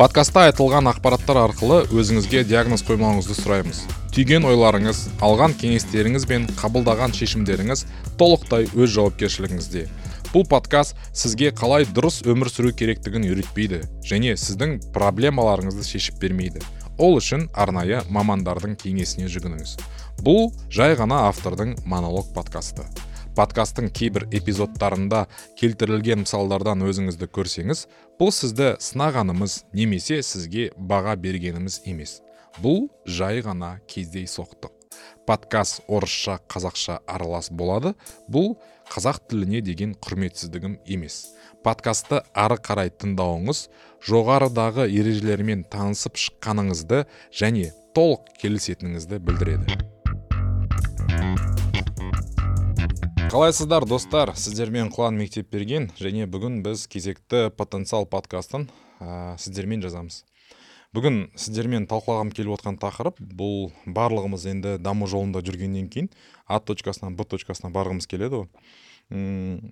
подкастта айтылған ақпараттар арқылы өзіңізге диагноз қоймауыңызды сұраймыз. Түйген ойларыңыз алған кеңестеріңіз бен қабылдаған шешімдеріңіз толықтай өз жауапкершілігіңізде. Бұл подкаст сізге қалай дұрыс өмір сүру керектігін үйретпейді және сіздің проблемаларыңызды шешіп бермейді. Ол үшін арнайы мамандардың кеңесіне жүгініңіз. Бұл жай ғана автордың монолог подкасты. Подкасттың кейбір эпизодтарында келтірілген мысалдардан өзіңізді көрсеңіз бұл сізді сынағанымыз немесе сізге баға бергеніміз емес. Бұл жай ғана кездейсоқтық подкаст орысша қазақша аралас болады. Бұл қазақ тіліне деген құрметсіздігім емес. Подкастты ары қарай тыңдауыңыз жоғарыдағы ережелермен танысып шыққаныңызды және толық келісетініңізді білдіреді. Қалайсыздар достар? Сіздермен құлан мектеп берген және бүгін біз кезекті потенциал подкастын ә, сіздермен жазамыз. Бүгін сіздермен талқылағым келіп отқан тақырып бұл барлығымыз енді даму жолында жүргеннен кейін а точкасынан б точкасына барғымыз келеді ғой.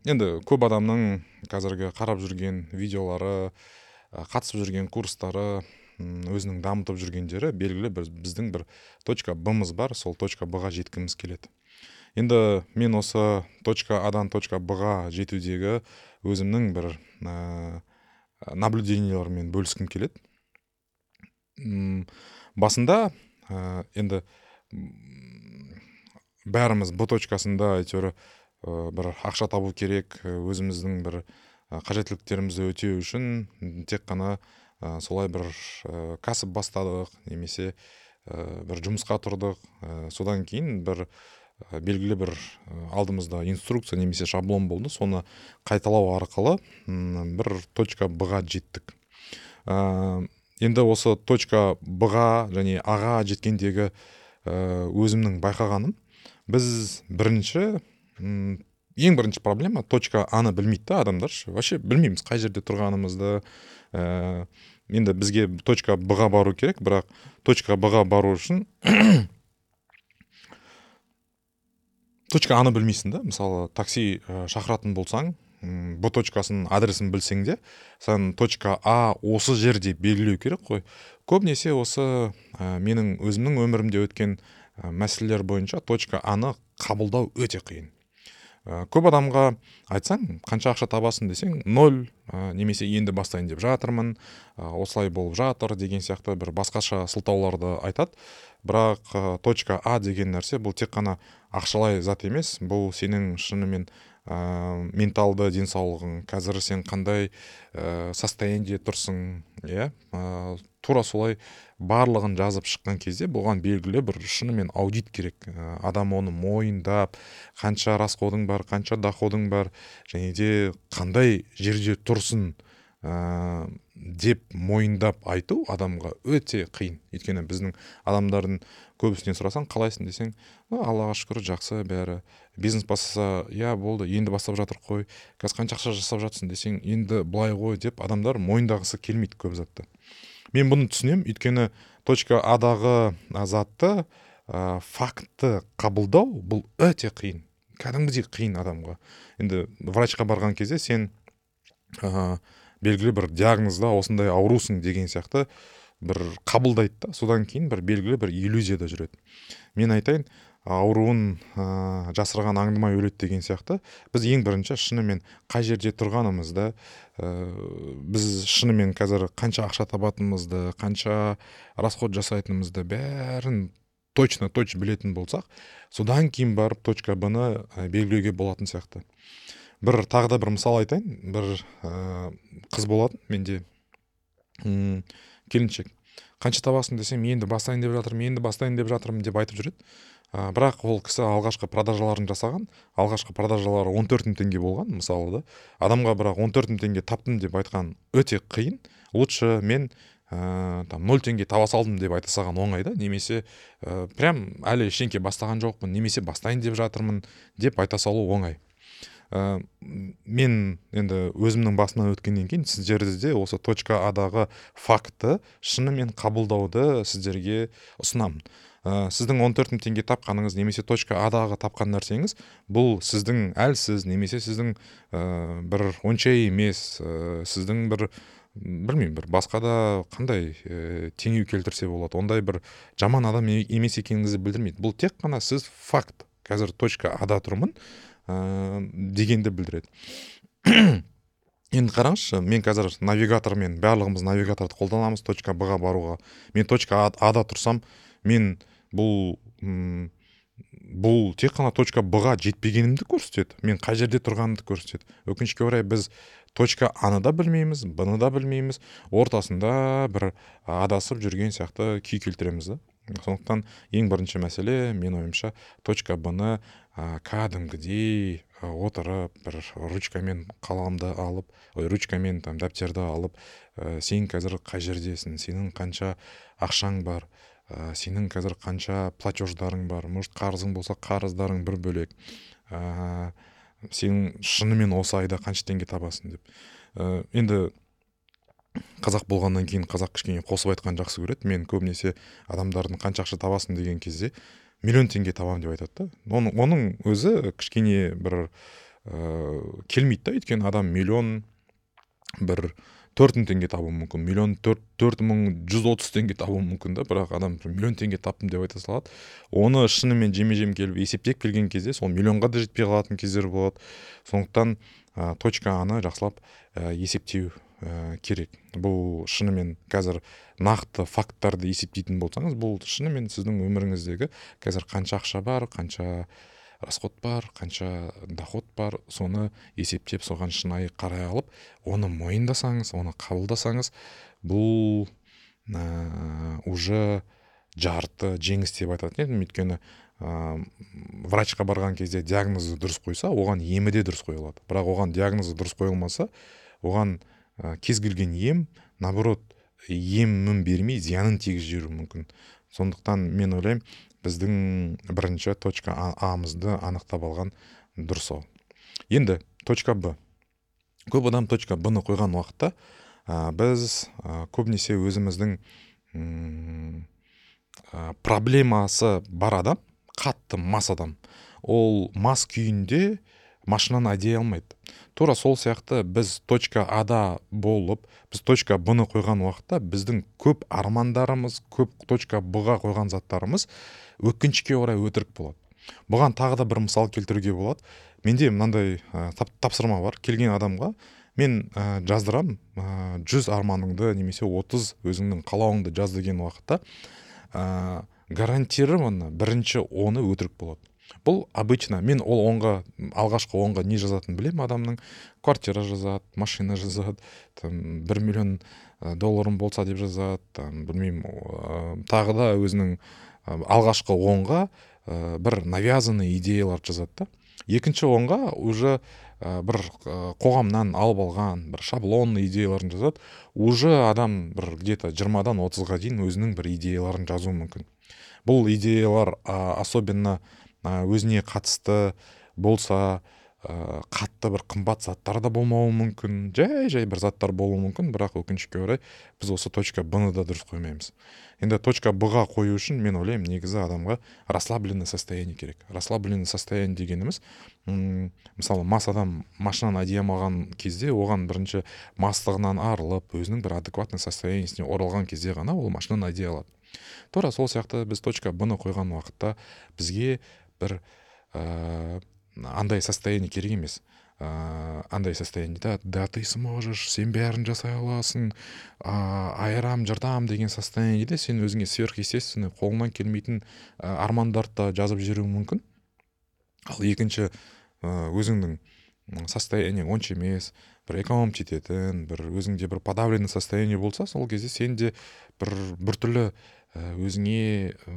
Енді көп адамның қазіргі қарап жүрген видеолары қатысып жүрген курстары өзінің дамытып жүргендері белгілі бір біздің бір точка б бар сол точка б ға жеткіміз келеді. Енді мен осы точка адан точка б ға жетудегі өзімнің бір ә, наблюдениялармен бөліскім келеді. Басында ә, енді бәріміз б точкасында әйтеуір бір ақша табу керек өзіміздің бір қажеттіліктерімізді өтеу үшін тек қана ә, солай бір ә, кәсіп бастадық немесе ә, бір жұмысқа тұрдық. Ә, содан кейін бір белгілі бір э, алдымызда инструкция немесе шаблон болды. Соны қайталау арқылы бір точка б ға жеттік. Ә, енді осы точка б ға және а ға жеткендегі өзімнің байқағаным. Біз бірінші ең бірінші проблема точка аны білмейді да адамдар. Вообще білмейміз қай жерде тұрғанымызды. Ә, енді бізге точка б ға бару керек. Бірақ точка б ға бару үшін точка аны білмейсің да. Мысалы такси ә, шақыратын болсаң б точкасының адресін білсең де сен точка а осы жерде белгілеу керек қой. Көбінесе осы ә, менің өзімнің өмірімде өткен ә, мәселелер бойынша точка аны қабылдау өте қиын. Ә, көп адамға айтсаң қанша ақша табасың десең ноль ә, немесе енді бастайын деп жатырмын ә, осылай болып жатыр деген сияқты бір басқаша сылтауларды айтады. Бірақ ә, точка а деген нәрсе бұл тек қана ақшалай зат емес. Бұл сенің шынымен ә, менталды денсаулығың. Қазір сен қандай ә, состояниеде тұрсың иә? Ә, тура солай барлығын жазып шыққан кезде бұған белгілі бір шынымен аудит керек. Ә, адам оны мойындап қанша расходың бар қанша доходың бар және де қандай жерде тұрсын. Ә, деп мойындап айту адамға өте қиын. Өйткені біздің адамдардың көбісінен сұрасаң қалайсың десең аллаға шүкір жақсы бәрі. Бизнес бастаса иә болды енді бастап жатыр қой. Қазір қанша ақша жасап жатсың десең енді былай ғой деп адамдар мойындағысы келмейді көп затты. Мен бұны түсінемін. Өйткені точка адағы затты ә, фактті қабылдау бұл өте қиын. Кәдімгідей қиын адамға. Енді врачқа барған кезде сен белгілі бір диагнозда осындай аурусың деген сияқты бір қабылдайды да. Содан кейін бір белгілі бір иллюзияда жүреді. Мен айтайын ауруын ә, жасырған аңдымай өледі деген сияқты. Біз ең бірінші шынымен қай жерде тұрғанымызды ә, біз шынымен қазір қанша ақша табатынымызды қанша расход жасайтынымызды бәрін точно точно білетін болсақ содан кейін барып точка б ны белгілеуге болатын сияқты. Бір тағы да бір мысал айтайын. Бір ә, қыз болатын менде. М келіншек. Қанша табасың десем енді бастайын деп жатырмын енді бастайын деп жатырмын деп айтып жүреді. Ә, бірақ ол кісі алғашқы продажаларын жасаған. Алғашқы продажалары 14 мың теңге болған мысалы да. Адамға бірақ 14 мың теңге таптым деп айтқан өте қиын. Лучше мен ә, там нөл теңге таба салдым деп айта салған оңай да. Немесе ә, прям әлі ештеңке бастаған жоқпын немесе бастайын деп жатырмын деп айта салу оңай. Ә, мен енді өзімнің басымнан өткеннен кейін сіздерді де осы точка адағы факті шынымен қабылдауды сіздерге ұсынамын. Ә, сіздің 14 мың теңге тапқаныңыз немесе точка адағы тапқан нәрсеңіз бұл сіздің әлсіз немесе сіздің ә, бір онша емес ә, сіздің бір білмеймін бір басқа да қандай ә, теңеу келтірсе болады ондай бір жаман адам емес екеніңізді білдірмейді. Бұл тек қана сіз факт. Қазір точка ада тұрмын. Ә, дегенді білдіреді. Енді қараңызшы мен қазір навигатормен барлығымыз навигаторды қолданамыз точка б ға баруға. Мен точка ада тұрсам мен бұл бұл тек қана точка б ға жетпегенімді көрсетеді. Мен қай жерде тұрғанымды көрсетеді. Өкінішке орай біз точка аны да білмейміз бны да білмейміз. Ортасында бір адасып жүрген сияқты күй келтіреміз да. Сондықтан ең бірінші мәселе мен ойымша точка бны кәдімгідей отырып бір ручкамен қаламды алып ой ручкамен там дәптерді алып ә, сен қазір қай жердесің сенің қанша ақшаң бар ә, сенің қазір қанша платеждарың бар может қарызың болса қарыздарың бір бөлек ә, сен шынымен осы айда қанша теңге табасың деп. Ә, енді қазақ болғаннан кейін қазақ кішкене қосып айтқан жақсы көреді. Мен көбінесе адамдардың қанша ақша табасың? деген кезде миллион теңге табамын деп айтады да. Оның, оның өзі кішкене бір ә, келмейді да. Өйткені адам миллион бір төрт мың теңге табуы мүмкін. Миллион төрт төрт мың жүз отыз теңге табуы мүмкін да. Бірақ адам миллион теңге таптым деп айта салады. Оны шынымен жеме жем келіп есептеп келген кезде сол миллионға да жетпей қалатын кездер болады. Сондықтан ә, точка аны жақсылап ә, есептеу ә, керек. Бұл шынымен қазір нақты факттарды есептейтін болсаңыз бұл шынымен сіздің өміріңіздегі қазір қанша ақша бар қанша расход бар қанша доход бар соны есептеп соған шынайы қарай алып оны мойындасаңыз оны қабылдасаңыз бұл ә, уже жарты жеңіс деп айтатын едім. Өйткені ә, врачқа барған кезде диагнозы дұрыс қойса оған емі де дұрыс қойылады. Бірақ оған диагнозы дұрыс қойылмаса оған ә, кез келген ем наоборот емін бермей зиянын тигізіп жіберуі мүмкін. Сондықтан мен ойлаймын біздің бірінші точка амызды анықтап алған дұрыс ау енді точка б. Көп адам точка б ны қойған уақытта ә, біз ә, көбінесе өзіміздің ә, проблемасы бар адам қатты мас адам. Ол мас күйінде машинаны айдай алмайды. Тура сол сияқты біз точка ада болып біз точка б ны қойған уақытта біздің көп армандарымыз көп точка б ға қойған заттарымыз өкінішке орай өтірік болады. Бұған тағы да бір мысал келтіруге болады. Менде мынандай ә, тапсырма бар. Келген адамға мен ә, жаздырам ә, жүз арманыңды немесе отыз өзіңнің қалауыңды жаз деген уақытта ә, гарантированно бірінші оны өтірік болады. Бұл обычно мен ол онға алғашқы онға не жазатынын білемін. Адамның квартира жазады машина жазады там бір миллион долларым болса деп жазады там білмеймін тағы да өзінің алғашқы онға ә, бір навязанный идеяларды жазады да. Екінші онға уже бір қоғамнан алып алған бір шаблонный идеяларын жазады. Уже адам бір где то жиырмадан отызға дейін өзінің бір идеяларын жазуы мүмкін. Бұл идеялар особенно өзіне қатысты болса ә, қатты бір қымбат заттар да болмауы мүмкін жай жай бір заттар болуы мүмкін бірақ өкінішке орай біз осы точка б да дұрыс қоймаймыз. Енді точка б ға қою үшін мен ойлаймын негізі адамға расслабленный состояние керек. Расслабленный состояние дегеніміз м мысалы мас адам машинаны айдай алмаған кезде оған бірінші мастығынан арылып өзінің бір адекватный состояниесіне оралған кезде ғана ол машинаны айдай алады. Тура сол сияқты біз точка б ны қойған уақытта бізге бір ә, андай состояние керек емес. Ә, андай состояние да. Да ты сможешь сен бәрін жасай аласың. Ә, айырам жыртам деген состояниеде сен өзіңе сверхъестественный қолыңнан келмейтін ә, армандарды да жазып жіберуің мүмкін. Ал екінші ә, өзіңнің состояние онша емес. Бір экономить ететін бір өзіңде бір подавленный состояние болса сол кезде сен де бір біртүрлі өзіңе ә,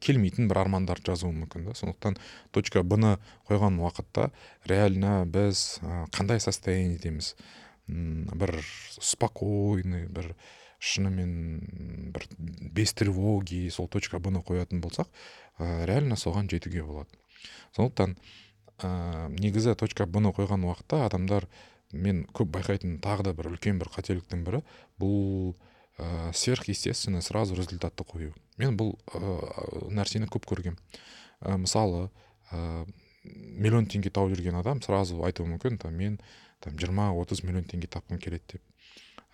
келмейтін бір армандарды жазуы мүмкін да. Сондықтан точка б ны қойған уақытта реально біз қандай состояниедеміз бір спокойный бір шынымен бір без тревоги сол точка б ны қоятын болсақ ә, реально соған жетуге болады. Сондықтан ә, негізі точка б ны қойған уақытта адамдар мен көп байқайтын тағы да бір үлкен бір қателіктің бірі бұл ә, сверхъестественно сразу результатты қою мен бұл ә, нәрсені көп көргем. Ә, мысалы ә, миллион теңге тауып жүрген адам сразу айтуы мүмкін там мен там жиырма отыз миллион теңге тапқым келеді деп.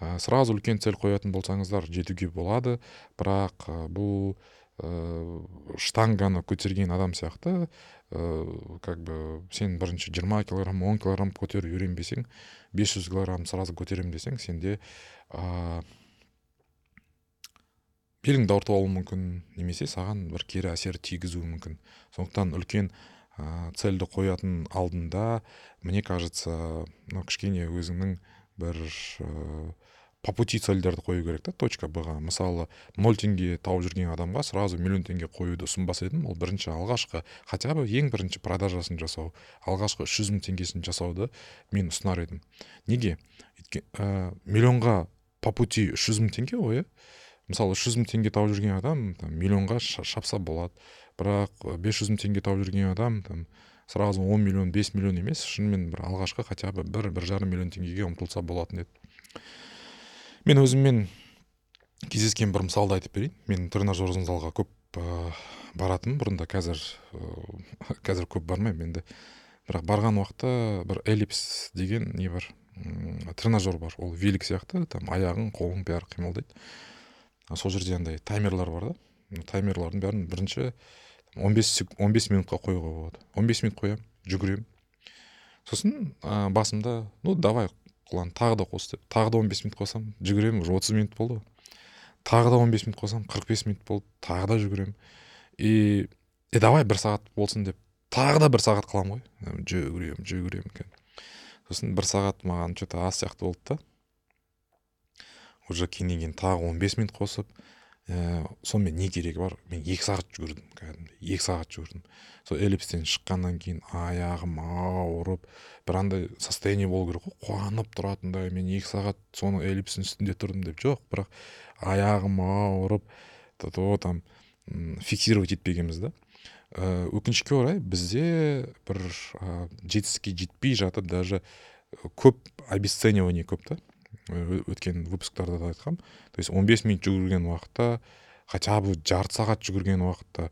Ә, сразу үлкен цель қоятын болсаңыздар жетуге болады. Бірақ ә, бұл ә, штанганы көтерген адам сияқты ә, как бы сен бірінші 20 килограмм 10 килограмм көтеріп үйренбесең 500 килограмм сразу көтеремін десең сенде беліңді ауыртып алуы мүмкін немесе саған бір кері әсер тигізуі мүмкін. Сондықтан үлкен ә, цельді қоятын алдында мне кажется мынау кішкене өзіңнің бір ә, по пути цельдерді қою керек та точка б мысалы ноль теңге тауып жүрген адамға сразу миллион теңге қоюды ұсынбас едім ол бірінші алғашқы хотя бы ең бірінші продажасын жасау алғашқы үш жүз мың теңгесін жасауды мен ұсынар едім. Неге? Ә, миллионға по пути үш жүз мың теңге ғой иә мысалы үш жүз мың теңге тауып жүрген адам там миллионға шапса болады. Бірақ бес жүз мың теңге тауып жүрген адам там сразу он миллион бес миллион емес шынымен бір алғашқы хотя бы бір бір жарым миллион теңгеге ұмтылса болатын еді. Мен өзіммен кездескен бір мысалды айтып берейін. Мен тренажер залға көп ә, баратынмын. Бұрында қазір ә, қазір көп бармаймын енді. Бірақ барған уақытта бір эллипс деген не бар? Тренажер бар. Ол велик сияқты там аяғың қолың бәрі қимылдайды. Сол жерде андай таймерлар бар да. Таймерлардың бәрін бірінші 15 15 минутқа қоюға болады. 15 минут қоямын жүгіремін. Сосын ә, басымда ну давай құлан тағы да қос деп. Тағы да он бес минут қосамын жүгіремін уже отыз минут болды тағы да он бес минут қосамын қырық бес минут болды тағы да жүгіремін. И е давай бір сағат болсын деп тағы да бір сағат қыламын ғой. Жүгіремін жүгіремін сосын бір сағат маған че то аз сияқты болды да. Уже кейіннен кейін тағы он бес минут қосып ә, сонымен не керегі бар? Мен екі сағат жүгірдім кәдімгідей екі сағат жүгірдім. Сол эллипстен шыққаннан кейін аяғым ауырып бір андай состояние болу керек қой. Қуанып тұратындай мен екі сағат соның эллипстің үстінде тұрдым деп жоқ бірақ аяғым ауырып то там фиксировать етпегенбіз да. Ә, өкінішке орай бізде бір ә, жетістікке жетпей жатып даже көп обесценивание көп та. Өткен выпусктарда да айтқанмын то есть 15 минут жүгірген уақытта хотя бы жарты сағат жүгірген уақытта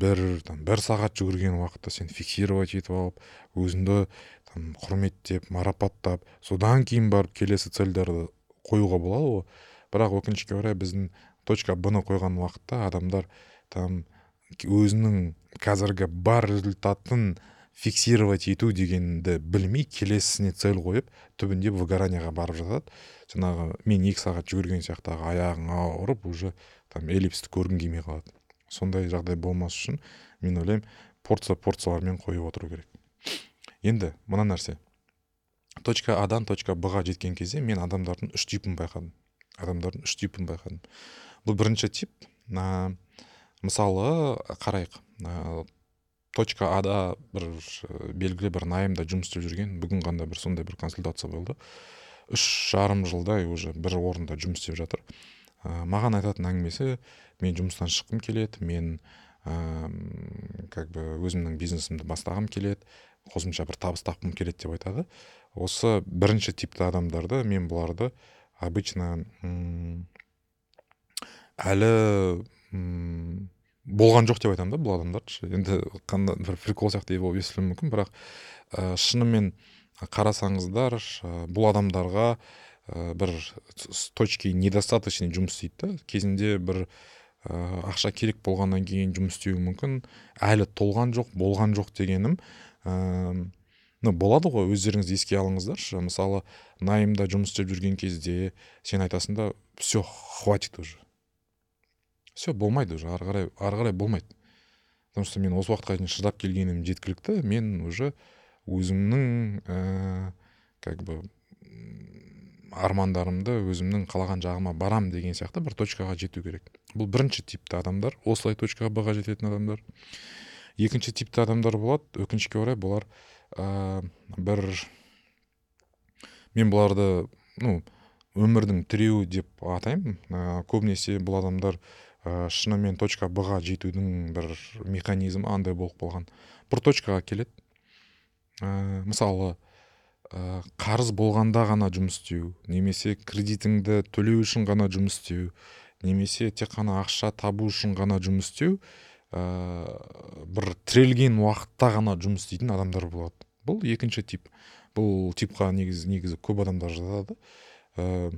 бір там бір сағат жүгірген уақытта сен фиксировать етіп алып өзіңді там құрметтеп марапаттап содан кейін барып келесі цельдерді қоюға болады ғой. Бірақ өкінішке орай біздің точка б ны қойған уақытта адамдар там өзінің қазіргі бар результатын фиксировать ету дегенді білмей келесісіне цель қойып түбінде выгоранияға барып жатады. Жаңағы мен екі сағат жүгірген сияқты аяғың ауырып уже там эллипсті көргің келмей қалады. Сондай жағдай болмас үшін мен ойлаймын порция порциялармен қойып отыру керек. Енді мына нәрсе. Точка адан точка б жеткен кезде мен адамдардың үш типін байқадым. Адамдардың үш типін байқадым. Бұл бірінші тип мысалы қарайық. Точка ада бір белгілі бір найымда жұмыс істеп жүрген. Бүгін ғана бір сондай бір консультация болды. Үш жарым жылдай уже бір орында жұмыс істеп жатыр. Ә, маған айтатын әңгімесі мен жұмыстан шыққым келеді мен ә, как бы өзімнің бизнесімді бастағым келеді қосымша бір табыс тапқым келеді деп айтады. Осы бірінші типті адамдарды мен бұларды обычно әлі болған жоқ деп айтамын да бұл адамдарды енді қандай бір прикол сияқты болып естілуі мүмкін бірақ ә, шынымен қарасаңыздар ә, бұл адамдарға ә, бір с точки недостаточный жұмыс істейді да. Кезінде бір ә, ақша керек болғаннан кейін жұмыс істеуі мүмкін. Әлі толған жоқ болған жоқ дегенім ә, ну болады ғой өздеріңіз еске алыңыздаршы. Мысалы найымда жұмыс істеп жүрген кезде сен айтасың да все хватит уже все болмайды уже ары қарай ары қарай болмайды. Потому что мен осы уақытқа дейін шыдап келгенім жеткілікті. Мен уже өзімнің ә, как бы армандарымды өзімнің қалаған жағыма барам деген сияқты бір точкаға жету керек. Бұл бірінші типті адамдар осылай точкаға б ға жететін адамдар. Екінші типті адамдар болады өкінішке орай бұлар ә, бір мен бұларды ну өмірдің тіреуі деп атаймын. Ә, көбінесе бұл адамдар ә, шынымен точка б ға жетудің бір механизмі андай болып қалған бір точкаға келеді. Ә, мысалы ә, қарыз болғанда ғана жұмыс істеу немесе кредитіңді төлеу үшін ғана жұмыс істеу немесе тек қана ақша табу үшін ғана жұмыс істеу ә, бір тірелген уақытта ғана жұмыс істейтін адамдар болады. Бұл екінші тип. Бұл типқа негізі негізі көп адамдар жатады. Ә,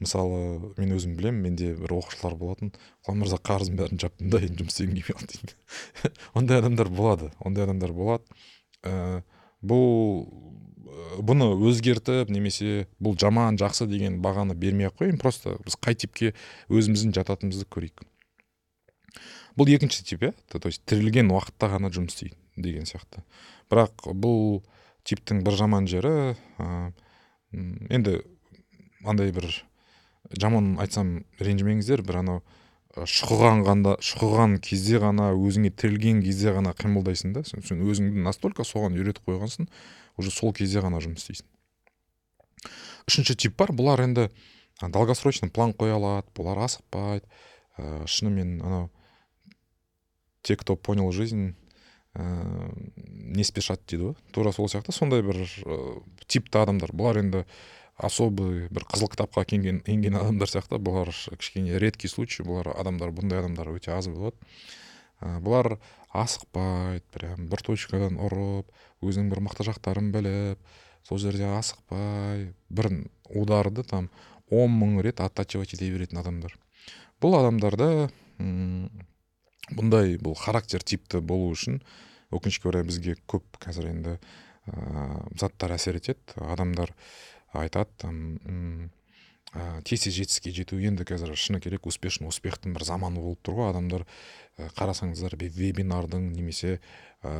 мысалы мен өзім білемін менде бір оқушылар болатын. Құлан мырза қарыздың бәрін жаптым да енді жұмыс істегім келмей қалды дейді. Ондай адамдар болады ондай адамдар болады. Ә, бұл бұны өзгертіп немесе бұл жаман жақсы деген бағаны бермей ақ қояйын просто біз қай типке өзіміздің жататынымызды көрейік. Бұл екінші тип иә? То есть тірілген уақытта ғана жұмыс істейді деген сияқты. Бірақ бұл типтің бір жаман жері ә, енді андай бір жаман айтсам ренжімеңіздер бір анау шұқығанғанда шұқыған кезде ғана өзіңе тірелген кезде ғана қимылдайсың да. Сен, өзіңді настолько соған үйретіп қойғансың уже сол кезде ғана жұмыс істейсің. Үшінші тип бар бұлар енді долгосрочный план қоя алады бұлар асықпайды. Ә, шынымен анау те кто понял жизнь ә, не спешат дейді ғой. Тура сол сияқты. Сондай бір ә, типті адамдар. Бұлар енді особый бір қызыл кітапқа енген, енген адамдар сияқты. Бұлар кішкене редкий случай. Бұлар адамдар бұндай адамдар өте аз болады. Бұлар асықпайды прям бір точкадан ұрып өзінің бір мықты жақтарын біліп сол жерде асықпай бір ударды там он мың рет оттачивать ете беретін адамдар. Бұл адамдарда бұндай бұл характер типті болу үшін өкінішке орай бізге көп қазір енді ә, заттар әсер етеді. Адамдар айтады там тез тез жетістікке жету енді қазір шыны керек успешный успехтің бір заманы болып тұр ғой адамдар ә, қарасаңыздар вебинардың немесе ә,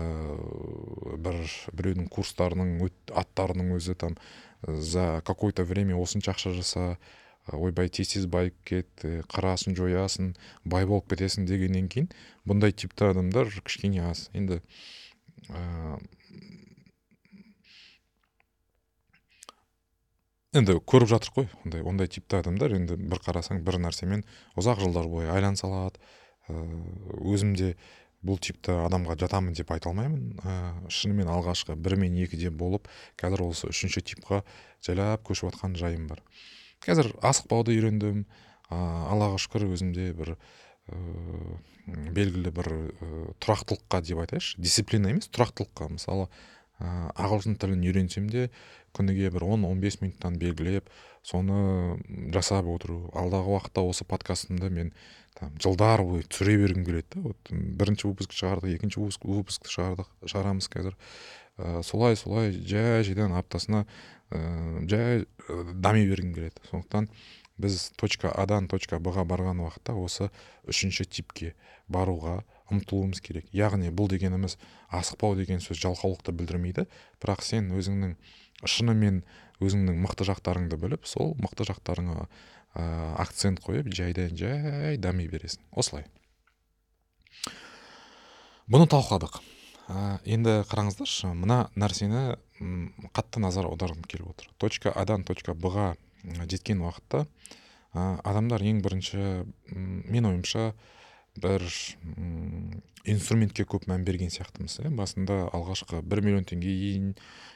бір біреудің курстарының аттарының өзі там за какое то время осынша ақша жаса ойбай тез тез байып кет қарасын жоясың бай болып кетесің дегеннен кейін бұндай типті адамдар кішкене аз енді енді көріп жатырық қой. Ондай ондай типті адамдар енді бір қарасаң бір нәрсемен ұзақ жылдар бойы айланса алады өзім де бұл типті адамға жатамын деп айта алмаймын. Ә, шынымен алғашқы бір мен екіде болып қазір осы үшінші типқа жайлап көшіп жатқан жайым бар. Қазір асықпауды үйрендім. Ә, аллаға шүкір өзімде бір ә, белгілі бір тұрақтылыққа деп айтайыншы дисциплина емес тұрақтылыққа. Мысалы ә, ағылшын тілін үйренсем де күніге бір 10-15 минуттан белгілеп соны жасап отыру. Алдағы уақытта осы подкастымды мен там жылдар бойы түсіре бергім келеді да вот бірінші выпуск шығардық екінші выпуск шығардық шығарамыз қазір. Ә, солай солай жай жайдан аптасына ә, жай ә, дами бергім келеді. Сондықтан біз точка адан точка б-ға барған уақытта осы үшінші типке баруға ұмтылуымыз керек. Яғни бұл дегеніміз асықпау деген сөз жалқаулықты білдірмейді. Бірақ сен өзіңнің шынымен өзіңнің мықты жақтарыңды біліп сол мықты жақтарыңа ә, акцент қойып жайдан жай дами бересің. Осылай. Бұны талқыладық. Ә, енді қараңыздаршы мына нәрсені қатты назар аударғым келіп отыр. Точка адан точка б-ға жеткен уақытта ә, адамдар ең бірінші мен ойымша бір инструментке көп мән берген сияқтымыз иә басында алғашқы бір миллион теңгеге дейін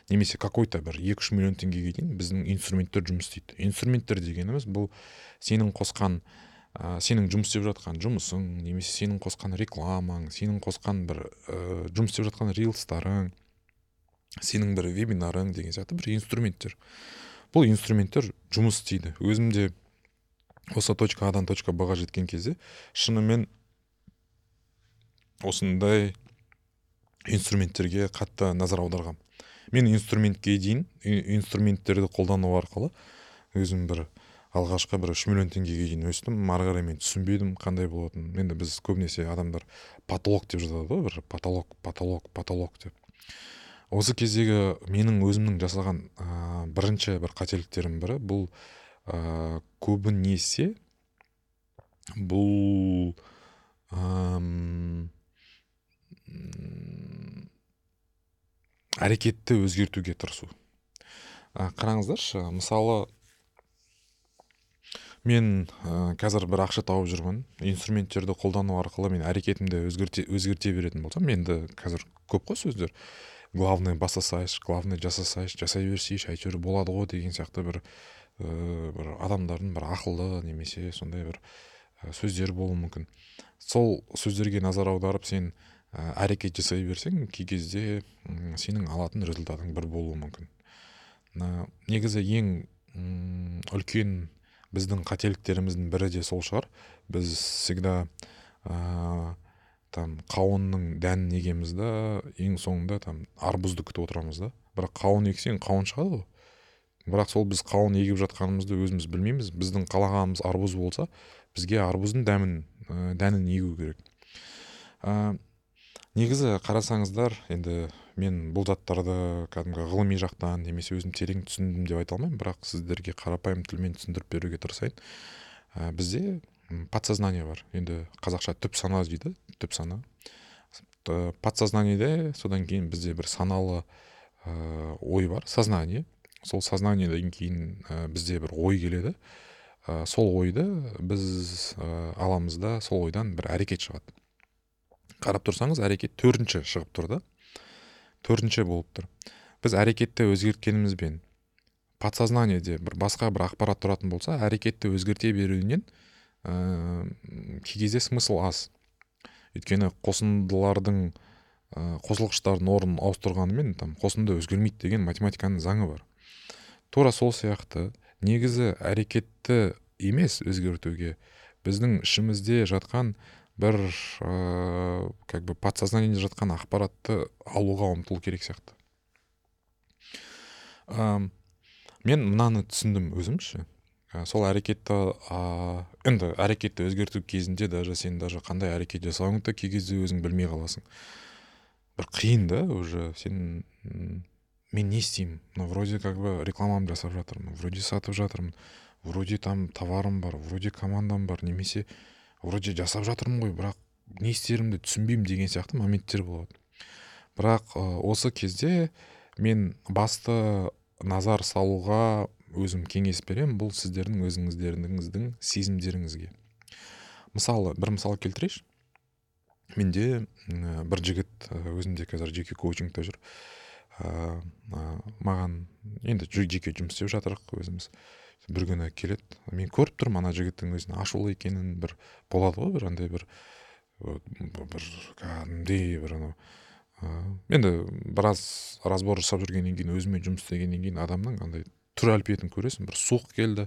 немесе какой то бір екі үш миллион теңгеге дейін біздің инструменттер жұмыс істейді. Инструменттер дегеніміз бұл сенің қосқан ә, сенің жұмыс істеп жатқан жұмысың немесе сенің қосқан рекламаң сенің қосқан бір ә, жұмыс істеп жатқан рилстарың сенің бір вебинарың деген сияқты бір инструменттер. Бұл инструменттер жұмыс істейді. Өзім де осы точка адан точка б ға жеткен кезде шынымен осындай инструменттерге қатты назар аударғам. Мен инструментке дейін инструменттерді қолдану арқылы өзім бір алғашқы бір үш миллион теңгеге дейін өстім. Ары қарай мен түсінбедім қандай болатынын. Енді біз көбінесе адамдар потолок деп жатады ғой бір потолок потолок потолок деп. Осы кездегі менің өзімнің жасаған ә, бірінші бір қателіктерім бірі бұл ә, көбінесе бұл әрекетті өзгертуге тырысу. Ә, қараңыздаршы мысалы мен ә, қазір бір ақша тауып жүрмін инструменттерді қолдану арқылы мен әрекетімді өзгерте, өзгерте беретін болсам енді қазір көп қой сөздер. Главное бастасайшы главное жасасайшы жасай берсейші әйтеуір болады ғой деген сияқты бір ә, бір адамдардың бір ақылды немесе сондай бір ә, сөздер болуы мүмкін. Сол сөздерге назар аударып сен әрекет жасай берсең кей кезде сенің алатын результатың бір болуы мүмкін. Ә, негізі ең үлкен біздің қателіктеріміздің бірі де сол шығар. Біз всегда ә, там қауынның дәнін егеміз да ең соңында там арбузды күтіп отырамыз да. Бірақ қауын ексең қауын шығады ғой. Бірақ сол біз қауын егіп жатқанымызды өзіміз білмейміз. Біздің қалағанымыз арбуз болса бізге арбуздың дәмін ә, дәнін егу керек. Ә, негізі қарасаңыздар енді мен бұл заттарды кәдімгі ғылыми жақтан немесе өзім терең түсіндім деп айта алмаймын бірақ сіздерге қарапайым тілмен түсіндіріп беруге тырысайын. Ә, бізде подсознание бар. Енді қазақша түп сана дейді түп сана. Подсознаниеде содан кейін бізде бір саналы ә, ой бар сознание. Сол сознаниеден кейін ә, бізде бір ой келеді. Ә, сол ойды біз ә, аламыз да сол ойдан бір әрекет шығады. Қарап тұрсаңыз әрекет төртінші шығып тұр да. Төртінші болып тұр. Біз әрекетті өзгерткенімізбен подсознаниеде бір басқа бір ақпарат тұратын болса әрекетті өзгерте беруінен ә, кей кезде смысл аз. Өйткені қосындылардың ә, қосылғыштардың орнын ауыстырғанымен там қосынды өзгермейді деген математиканың заңы бар. Тура сол сияқты негізі әрекетті емес өзгертуге біздің ішімізде жатқан бір ә, как бы подсознаниеде жатқан ақпаратты алуға ұмтылу керек сияқты. Ә, мен мынаны түсіндім өзім ше ә, сол әрекетті ә, енді әрекетті өзгерту кезінде даже сен даже қандай әрекет жасауыңды кей кезде өзің білмей қаласың. Бір қиын да уже сен мен не істеймін? Ну вроде как бы рекламамды жасап жатырмын вроде сатып жатырмын вроде там товарым бар вроде командам бар немесе вроде жасап жатырмын ғой бірақ не істерімді түсінбеймін деген сияқты моменттер болады. Бірақ осы кезде мен басты назар салуға өзім кеңес беремін бұл сіздердің өзіңіздеріңіздің сезімдеріңізге. Мысалы бір мысал келтірейінші. Менде бір жігіт өзінде қазір жеке коучингте жүр. Ә, маған енді жеке жұмыс істеп жатырық өзіміз. Бір күні келеді. Мен көріп тұрмын ана жігіттің өзінің ашулы екенін бір болады ғой бір андай бір бір кәдімгідей бір анау. Енді біраз разбор жасап жүргеннен кейін өзімен жұмыс істегеннен кейін адамның андай түр әлпетін көресің бір суық келді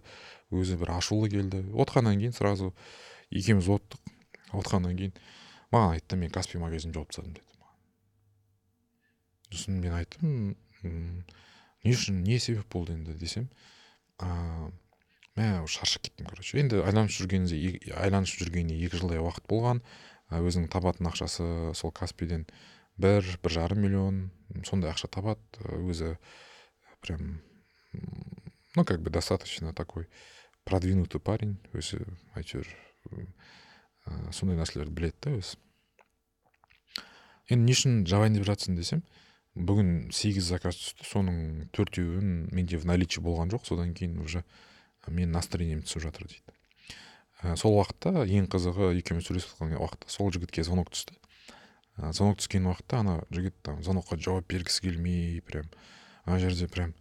өзі бір ашулы келді. Отқаннан кейін сразу екеуміз оттық. Отқаннан кейін маған айтты мен каспий магазинін жауып тастадым деді сосын мен айттым не үшін не себеп болды енді? десем ыыы мә шаршап кеттім короче. Енді айланып жүргеніне айланып жүргеніне екі жылдай уақыт болған. Өзінің табатын ақшасы сол каспийден бір бір жарым миллион сондай ақша табады. Өзі прям ну как бы достаточно такой продвинутый парень. Өзі әйтеуір сондай нәрселерді біледі да өзі енді не үшін жабайын деп жатсың десем бүгін сегіз заказ түсті. Соның төртеуін менде в наличии болған жоқ. Содан кейін уже менің настроением түсіп жатыр дейді. Ә, сол уақытта ең қызығы екеуміз сөйлесіп жатқан уақытта сол жігітке звонок түсті. Ә, звонок түскен уақытта ана жігіт там звонокқа жауап бергісі келмей прям ана жерде прям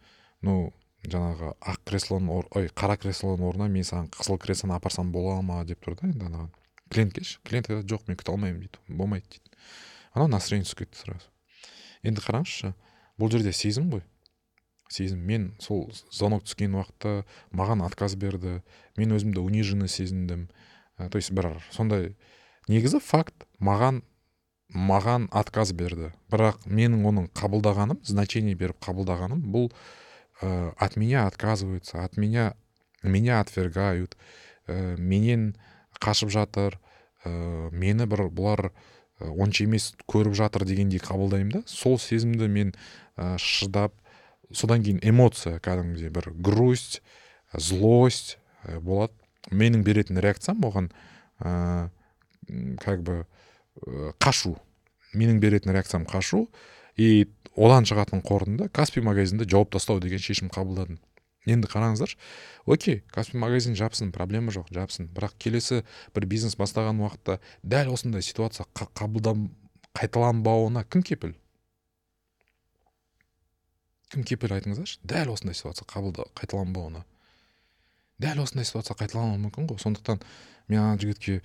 ну жаңағы ақ креслоның ой қара креслоның орнына мен саған қызыл креслоны апарсам бола ма деп тұр да енді анаған. Клиентке ше клиент айтады жоқ мен күте алмаймын дейді. Болмайды дейді. Анау настроение түсіп кетті сразу. Енді қараңызшы бұл жерде сезім ғой. Сезім. Мен сол звонок түскен уақытта маған отказ берді. Мен өзімді униженный сезіндім. Ә, то есть бір сондай негізі факт. Маған маған отказ берді. Бірақ менің оның қабылдағаным значение беріп қабылдағаным бұл ә, от меня отказываются от меня меня отвергают. Ә, менен қашып жатыр. Ә, мені бір бұлар онша емес көріп жатыр дегендей қабылдаймын да. Сол сезімді мен ә, шыдап содан кейін эмоция кәдімгідей бір грусть злость ә, болады. Менің беретін реакциям оған ә, как бы қашу. Менің беретін реакциям қашу. И одан шығатын қорытынды каспи магазинді жауып тастау деген шешім қабылдадым. Енді қараңыздаршы. Окей каспи магазин жапсын проблема жоқ жапсын. Бірақ келесі бір бизнес бастаған уақытта дәл осындай ситуация қабылдан қайталанбауына кім кепіл? Кім кепіл айтыңыздаршы? Дәл осындай ситуация қабылда қайталанбауына. Дәл осындай ситуация қайталануы мүмкін ғой. Сондықтан мен ана жігітке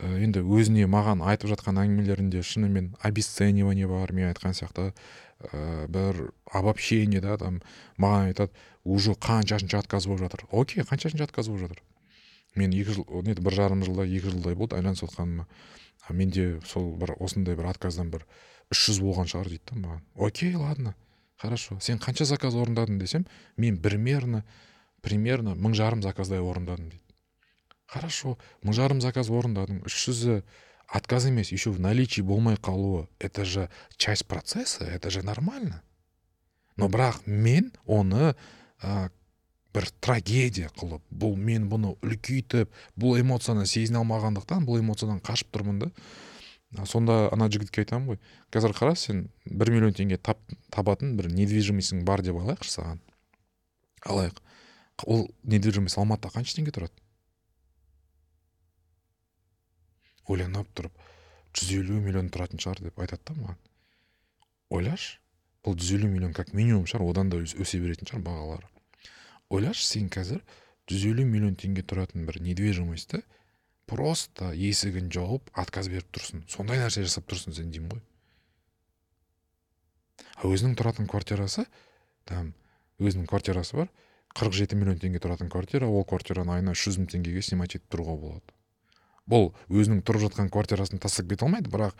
енді өзіне маған айтып жатқан әңгімелерінде шынымен обесценивание бар мен айтқан сияқты. Ә, бір обобщение да там маған айтады уже қаншасыншы отказ болып жатыр. Окей қаншасыншы отказ болып жатыр. Мен екі жыл неді бір жарым жылдай екі жылдай болды айланысып отқаныма. А менде сол бір осындай бір отказдан бір үш жүз болған шығар дейді да маған. Окей ладно хорошо. Сен қанша заказ орындадың десем мен примерно примерно мың жарым заказдай орындадым дейді. Хорошо мың жарым заказ орындадың үш жүзі отказ емес еще в наличии болмай қалуы это же часть процесса это же нормально. Но бірақ мен оны ә, бір трагедия қылып бұл мен бұны үлкейтіп бұл эмоцияны сезіне алмағандықтан бұл эмоциядан қашып тұрмын да. Сонда ана жігітке айтамын ғой қазір қара сен бір миллион теңге тап, табатын бір недвижимостьің бар деп алайықшы саған алайық. Ол недвижимость алматыда қанша теңге тұрады? Ойланып тұрып жүз елу миллион тұратын шығар деп айтады да маған. Ойлашы бұл жүз елу миллион как минимум шығар одан да өсе беретін шығар бағалары ойлашы сен қазір жүз елу миллион теңге тұратын бір недвижимостьті просто есігін жауып отказ беріп тұрсың сондай нәрсе жасап тұрсың сен деймін ғой а өзінің тұратын квартирасы там өзінің квартирасы бар қырық жеті миллион теңге тұратын квартира ол квартираны айына үш жүз мың теңгеге снимать етіп тұруға болады. Бұл өзінің тұрып жатқан квартирасын тастап кете алмайды бірақ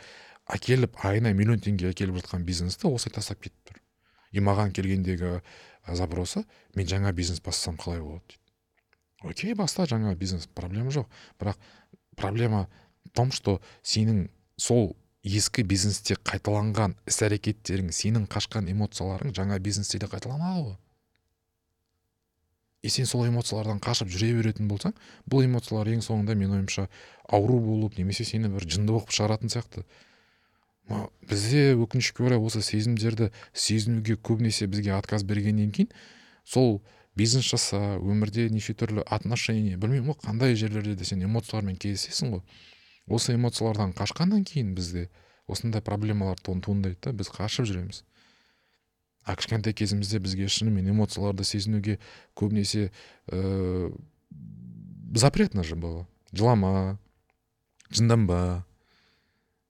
әкеліп айына миллион теңге әкеліп жатқан бизнесті осылай тастап кетіп тұр. И маған келгендегі запросы мен жаңа бизнес бастасам қалай болады? дейді. Окей баста жаңа бизнес проблема жоқ. Бірақ проблема в том что сенің сол ескі бизнесте қайталанған іс әрекеттерің сенің қашқан эмоцияларың жаңа бизнесте де қайталанады и сен сол эмоциялардан қашып жүре беретін болсаң бұл эмоциялар ең соңында менің ойымша ауру болып немесе сені бір жынды болып шығаратын сияқты. Бізде өкінішке орай осы сезімдерді сезінуге көбінесе бізге отказ бергеннен кейін сол бизнес жаса өмірде неше түрлі отношения білмеймін ғой қандай жерлерде де сен эмоциялармен кездесесің ғой. Осы эмоциялардан қашқаннан кейін бізде осындай проблемалар туындайды да біз қашып жүреміз. А кішкентай кезімізде бізге шынымен эмоцияларды сезінуге көбінесе ә, запретно же было жылама жынданба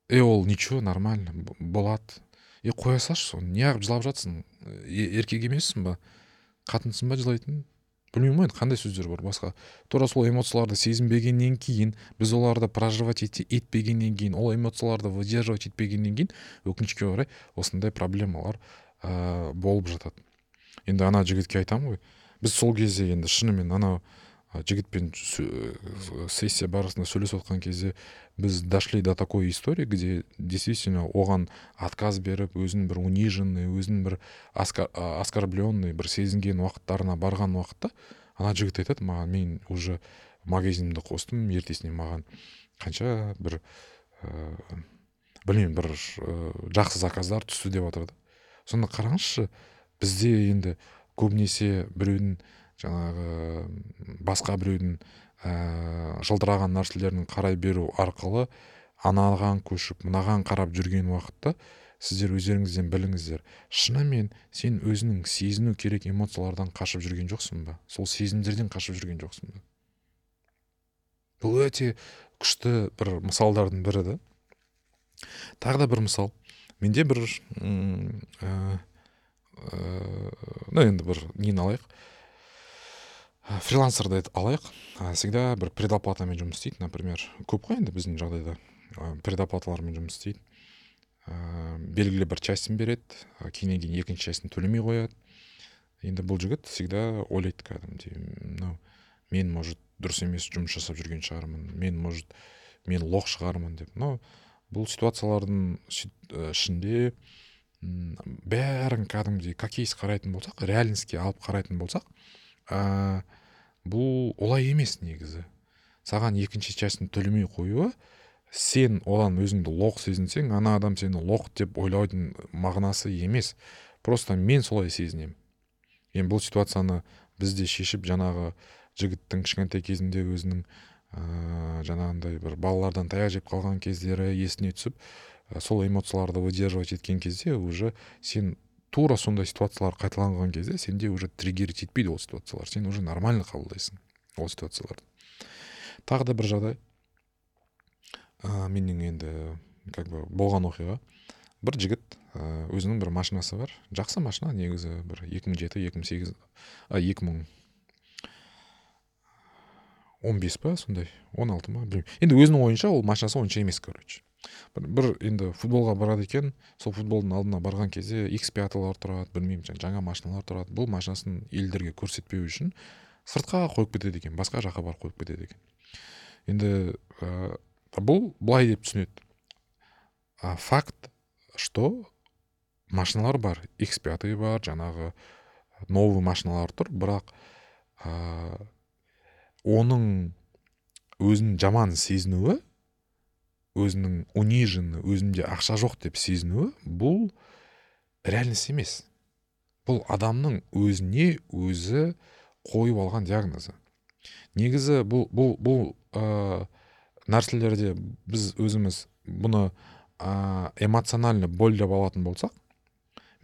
е ол ничего нормально болады е қоя салшы соны неғып жылап жатсың? Еркек емессің ба? Қатынсың ба жылайтын? Білмеймін ғой енді қандай сөздер бар? Басқа. Тура сол эмоцияларды сезінбегеннен кейін біз оларды проживать етпегеннен кейін ол эмоцияларды выдерживать етпегеннен кейін өкінішке орай осындай проблемалар ә, болып жатады. Енді ана жігітке айтамын ғой біз сол кезде енді шынымен анау жігітпен сессия барысында сөйлесіп отқан кезде біз дошли до такой истории где действительно оған отказ беріп өзін бір униженный өзін бір оскорбленный бір сезінген уақыттарына барған уақытта ана жігіт айтады маған мен уже магазинімді қостым ертесіне маған қанша бір ә, білмеймін бір ә, жақсы заказдар түсті деп жатыр сонда қараңызшы бізде енді көбінесе біреудің жаңағы басқа біреудің ә, жылтыраған нәрселерін қарай беру арқылы анаған көшіп мынаған қарап жүрген уақытта сіздер өздеріңізден біліңіздер. Шынымен сен өзінің сезіну керек эмоциялардан қашып жүрген жоқсың ба? Сол сезімдерден қашып жүрген жоқсың ба? Бұл өте күшті бір мысалдардың бірі да. Тағы да бір мысал. Менде бір ну енді бір нені алайық? Фрилансерді алайық. Всегда бір предоплатамен жұмыс істейді например көп қой енді біздің жағдайда. Предоплаталармен жұмыс істейді. Ә, белгілі бір частьін береді кейіннен кейін екінші частьін төлемей қояды. Енді бұл жігіт всегда ойлайды кәдімгідей мынау мен может дұрыс емес жұмыс жасап жүрген шығармын мен может мен лох шығармын деп. Но бұл ситуациялардың ішінде бәрін кәдімгідей есть қарайтын болсақ реальностьке алып қарайтын болсақ ә, бұл олай емес негізі. Саған екінші частьін төлемей қоюы сен одан өзіңді лох сезінсең ана адам сені лох деп ойлаудың мағынасы емес. Просто мен солай сезінемін. Енді бұл ситуацияны біз де шешіп жаңағы жігіттің кішкентай кезінде өзінің ә, жаңағындай бір балалардан таяқ жеп қалған кездері есіне түсіп ә, сол эмоцияларды выдерживать еткен кезде уже сен тура сондай ситуациялар қайталанған кезде сенде уже триггерить етпейді ол ситуациялар сен уже нормально қабылдайсың ол ситуацияларды. Тағы да бір жағдай. Ә, менің енді как бы болған оқиға. Бір жігіт өзінің бір машинасы бар. Жақсы машина негізі бір 2007 2008 а 2000 он бес па сондай он алты ма білмеймін. Енді өзінің ойынша ол машинасы онша емес короче. Бір, бір енді футболға барады екен сол футболдың алдына барған кезде x пятылар тұрады білмеймін жаңа машиналар тұрады. Бұл машинасын елдерге көрсетпеу үшін сыртқа қойып кетеді екен басқа жаққа барып қойып кетеді екен. Енді ә, бұл былай деп түсінеді. А, факт что машиналар бар x пятый бар жаңағы новый машиналар тұр бірақ ә, оның өзін жаман сезінуі өзінің униженный өзімде ақша жоқ деп сезінуі бұл реальность емес. Бұл адамның өзіне өзі қойып алған диагнозы. Негізі бұл бұл бұл ә, нәрселерде біз өзіміз бұны ә, эмоциональный боль деп алатын болсақ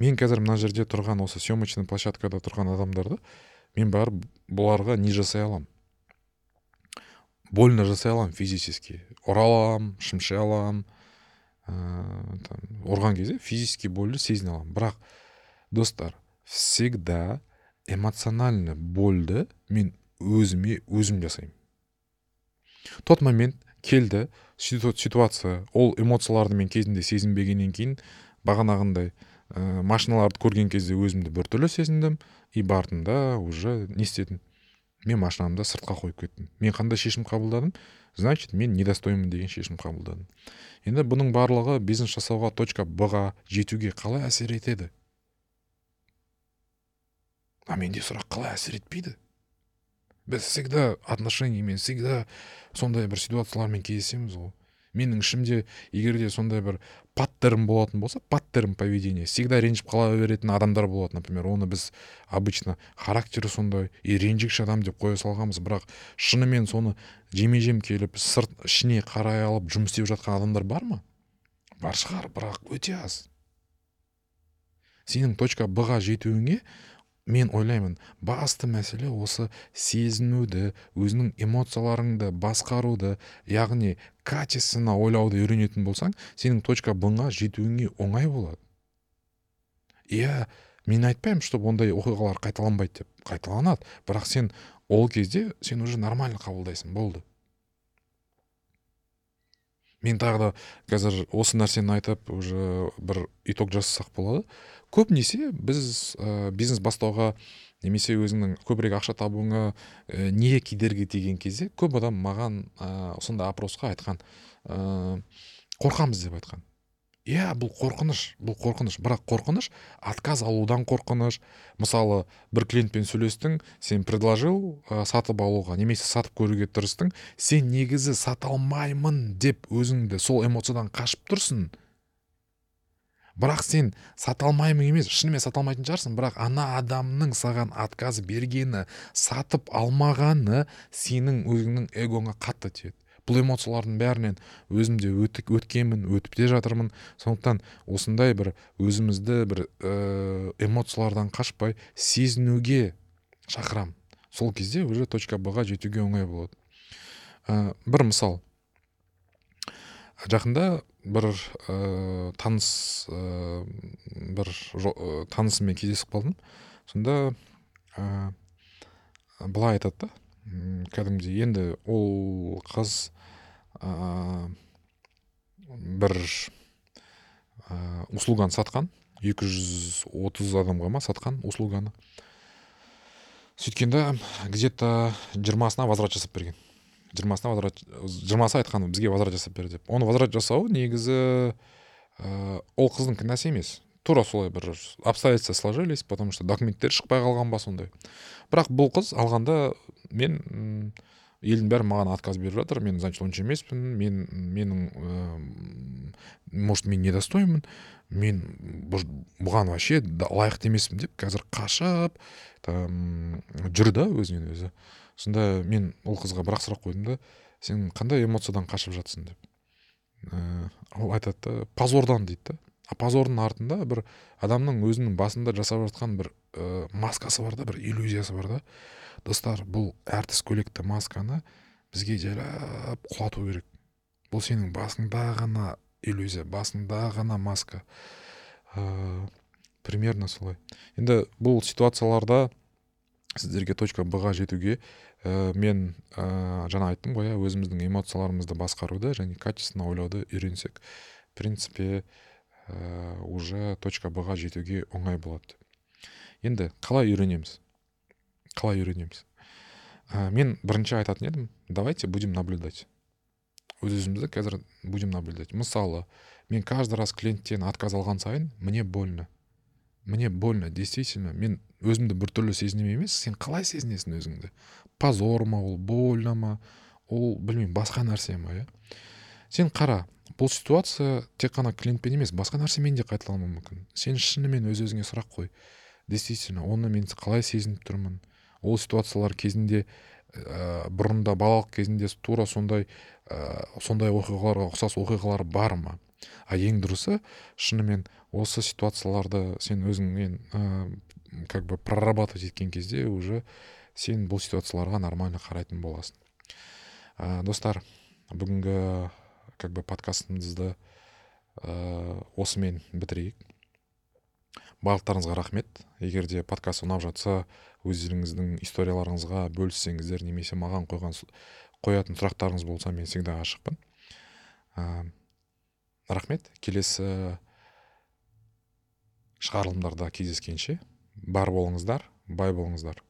мен қазір мына жерде тұрған осы съемочный площадкада тұрған адамдарды мен барып бұларға не жасай аламын? Больно жасай аламын физически. Ұра аламын шымши аламын ә, ұрған кезде физически больді сезіне аламын. Бірақ достар всегда эмоционально больді мен өзіме өзім жасаймын. Тот момент келді ситуация ол эмоцияларды мен кезінде сезінбегеннен кейін бағанағындай ә, машиналарды көрген кезде өзімді біртүрлі сезіндім. И бардым уже не істедім мен машинамды сыртқа қойып кеттім. Мен қандай шешім қабылдадым? Значит мен недостоймын деген шешім қабылдадым. Енді бұның барлығы бизнес жасауға точка б ға жетуге қалай әсер етеді? А менде сұрақ қалай әсер етпейді? Біз всегда отношениемен всегда сондай бір ситуациялармен кездесеміз ғой. Менің ішімде егер де сондай бір паттерн болатын болса паттерн поведения всегда ренжіп қала беретін адамдар болады например оны біз обычно характері сондай и ренжігіш адам деп қоя салғанбыз. Бірақ шынымен соны жеме жем келіп сырт ішіне қарай алып жұмыс істеп жатқан адамдар бар ма? Бар шығар бірақ өте аз. Сенің точка б ға жетуіңе мен ойлаймын басты мәселе осы сезінуді өзінің эмоцияларыңды басқаруды яғни качественно ойлауды үйренетін болсаң сенің точка б ға жетуіңе оңай болады. Иә мен айтпаймын чтобы ондай оқиғалар қайталанбайды деп. Қайталанады. Бірақ сен ол кезде сен уже нормально қабылдайсың болды. Мен тағы да қазір осы нәрсені айтып уже бір итог жасасақ болады. Көбінесе біз ә, бизнес бастауға немесе өзіңнің көбірек ақша табуыңа ә, не кедергі деген кезде көп адам маған ә, сондай опросқа айтқан ә, қорқамыз деп айтқан. Иә бұл қорқыныш бұл қорқыныш. Бірақ қорқыныш отказ алудан қорқыныш. Мысалы бір клиентпен сөйлестің сен предложил ә, сатып алуға немесе сатып көруге тырыстың сен негізі сата алмаймын деп өзіңді сол эмоциядан қашып тұрсың бірақ сен сата алмаймын емес шынымен сата алмайтын шығарсың бірақ ана адамның саған отказ бергені сатып алмағаны сенің өзіңнің эгоңа қатты тиеді. Бұл эмоциялардың бәрінен өзім де өткенмін өтіп те жатырмын. Сондықтан осындай бір өзімізді бір ә, эмоциялардан қашпай сезінуге шақырам. сол кезде уже точка б ға жетуге оңай болады. Ә, бір мысал. Жақында бір ә, таныс ә, бір ә, танысыммен кездесіп қалдым. Сонда ә, былай айтады да. Кәдімгідей енді ол қыз ә, бір ә, услуганы сатқан. 230 адамға ма сатқан услуганы. Сөйткенде где то жиырмасына возврат жасап берген. Жиырмасына возврат жиырмасы айтқан бізге возврат жасап бер деп. Оны возврат жасау негізі ә, ол қыздың кінәсі емес. Тура солай бір обстоятельства сложились потому что документтер шықпай қалған ба сондай. Бірақ бұл қыз алғанда мен елдің бәрі маған отказ беріп жатыр. Мен значит онша емеспін. Мен менің ә, может мен недостоймын. Мен бұған вообще лайықты емеспін деп қазір қашып там жүр да өзінен өзі. Сонда мен ол қызға бірақ сұрақ қойдым да сен қандай эмоциядан қашып жатсың деп. Ә, ол айтады да позордан дейді да. А позордың артында бір адамның өзінің басында жасап жатқан бір ә, маскасы бар да бір иллюзиясы бар да. Достар бұл әртіс көйлекті масканы бізге жайлап құлату керек. Бұл сенің басыңда ғана иллюзия басыңда ғана маска. Ә, примерно солай. Енді бұл ситуацияларда сіздерге точка б ға жетуге ә, мен ә, жаңа айттым ғой иә өзіміздің эмоцияларымызды басқаруды және качественно ойлауды үйренсек в принципе ә, уже точка б ға жетуге оңай болады. Енді қалай үйренеміз? Қалай үйренеміз? Ә, мен бірінші айтатын едім давайте будем наблюдать. Өз өзімізді қазір будем наблюдать. Мысалы мен каждый раз клиенттен отказ алған сайын мне больно. Мне больно действительно. Мен өзімді біртүрлі сезінемін емес. Сен қалай сезінесің өзіңді? Позор ма ол больно ма? Ол білмеймін басқа нәрсе ма иә? Сен қара бұл ситуация тек қана клиентпен емес басқа нәрсемен де қайталануы мүмкін. Сен шынымен өз өзіңе сұрақ қой. Действительно оны мен қалай сезініп тұрмын? Ол ситуациялар кезінде ә, бұрында балалық кезінде тура сондай ә, сондай оқиғаларға ұқсас оқиғалар бар ма? А ең дұрысы шынымен осы ситуацияларды сен өзіңмен ә, как бы прорабатывать еткен кезде уже сен бұл ситуацияларға нормально қарайтын боласың. Ә, достар бүгінгі как бы подкастымызды ә, осымен бітірейік. Барлықтарыңызға рахмет. Егер де подкаст ұнап жатса өздеріңіздің историяларыңызға бөліссеңіздер немесе маған қойған қоятын сұрақтарыңыз болса мен всегда ашықпын. Рахмет. Келесі шығарылымдарда кездескенше бар болыңыздар бай болыңыздар.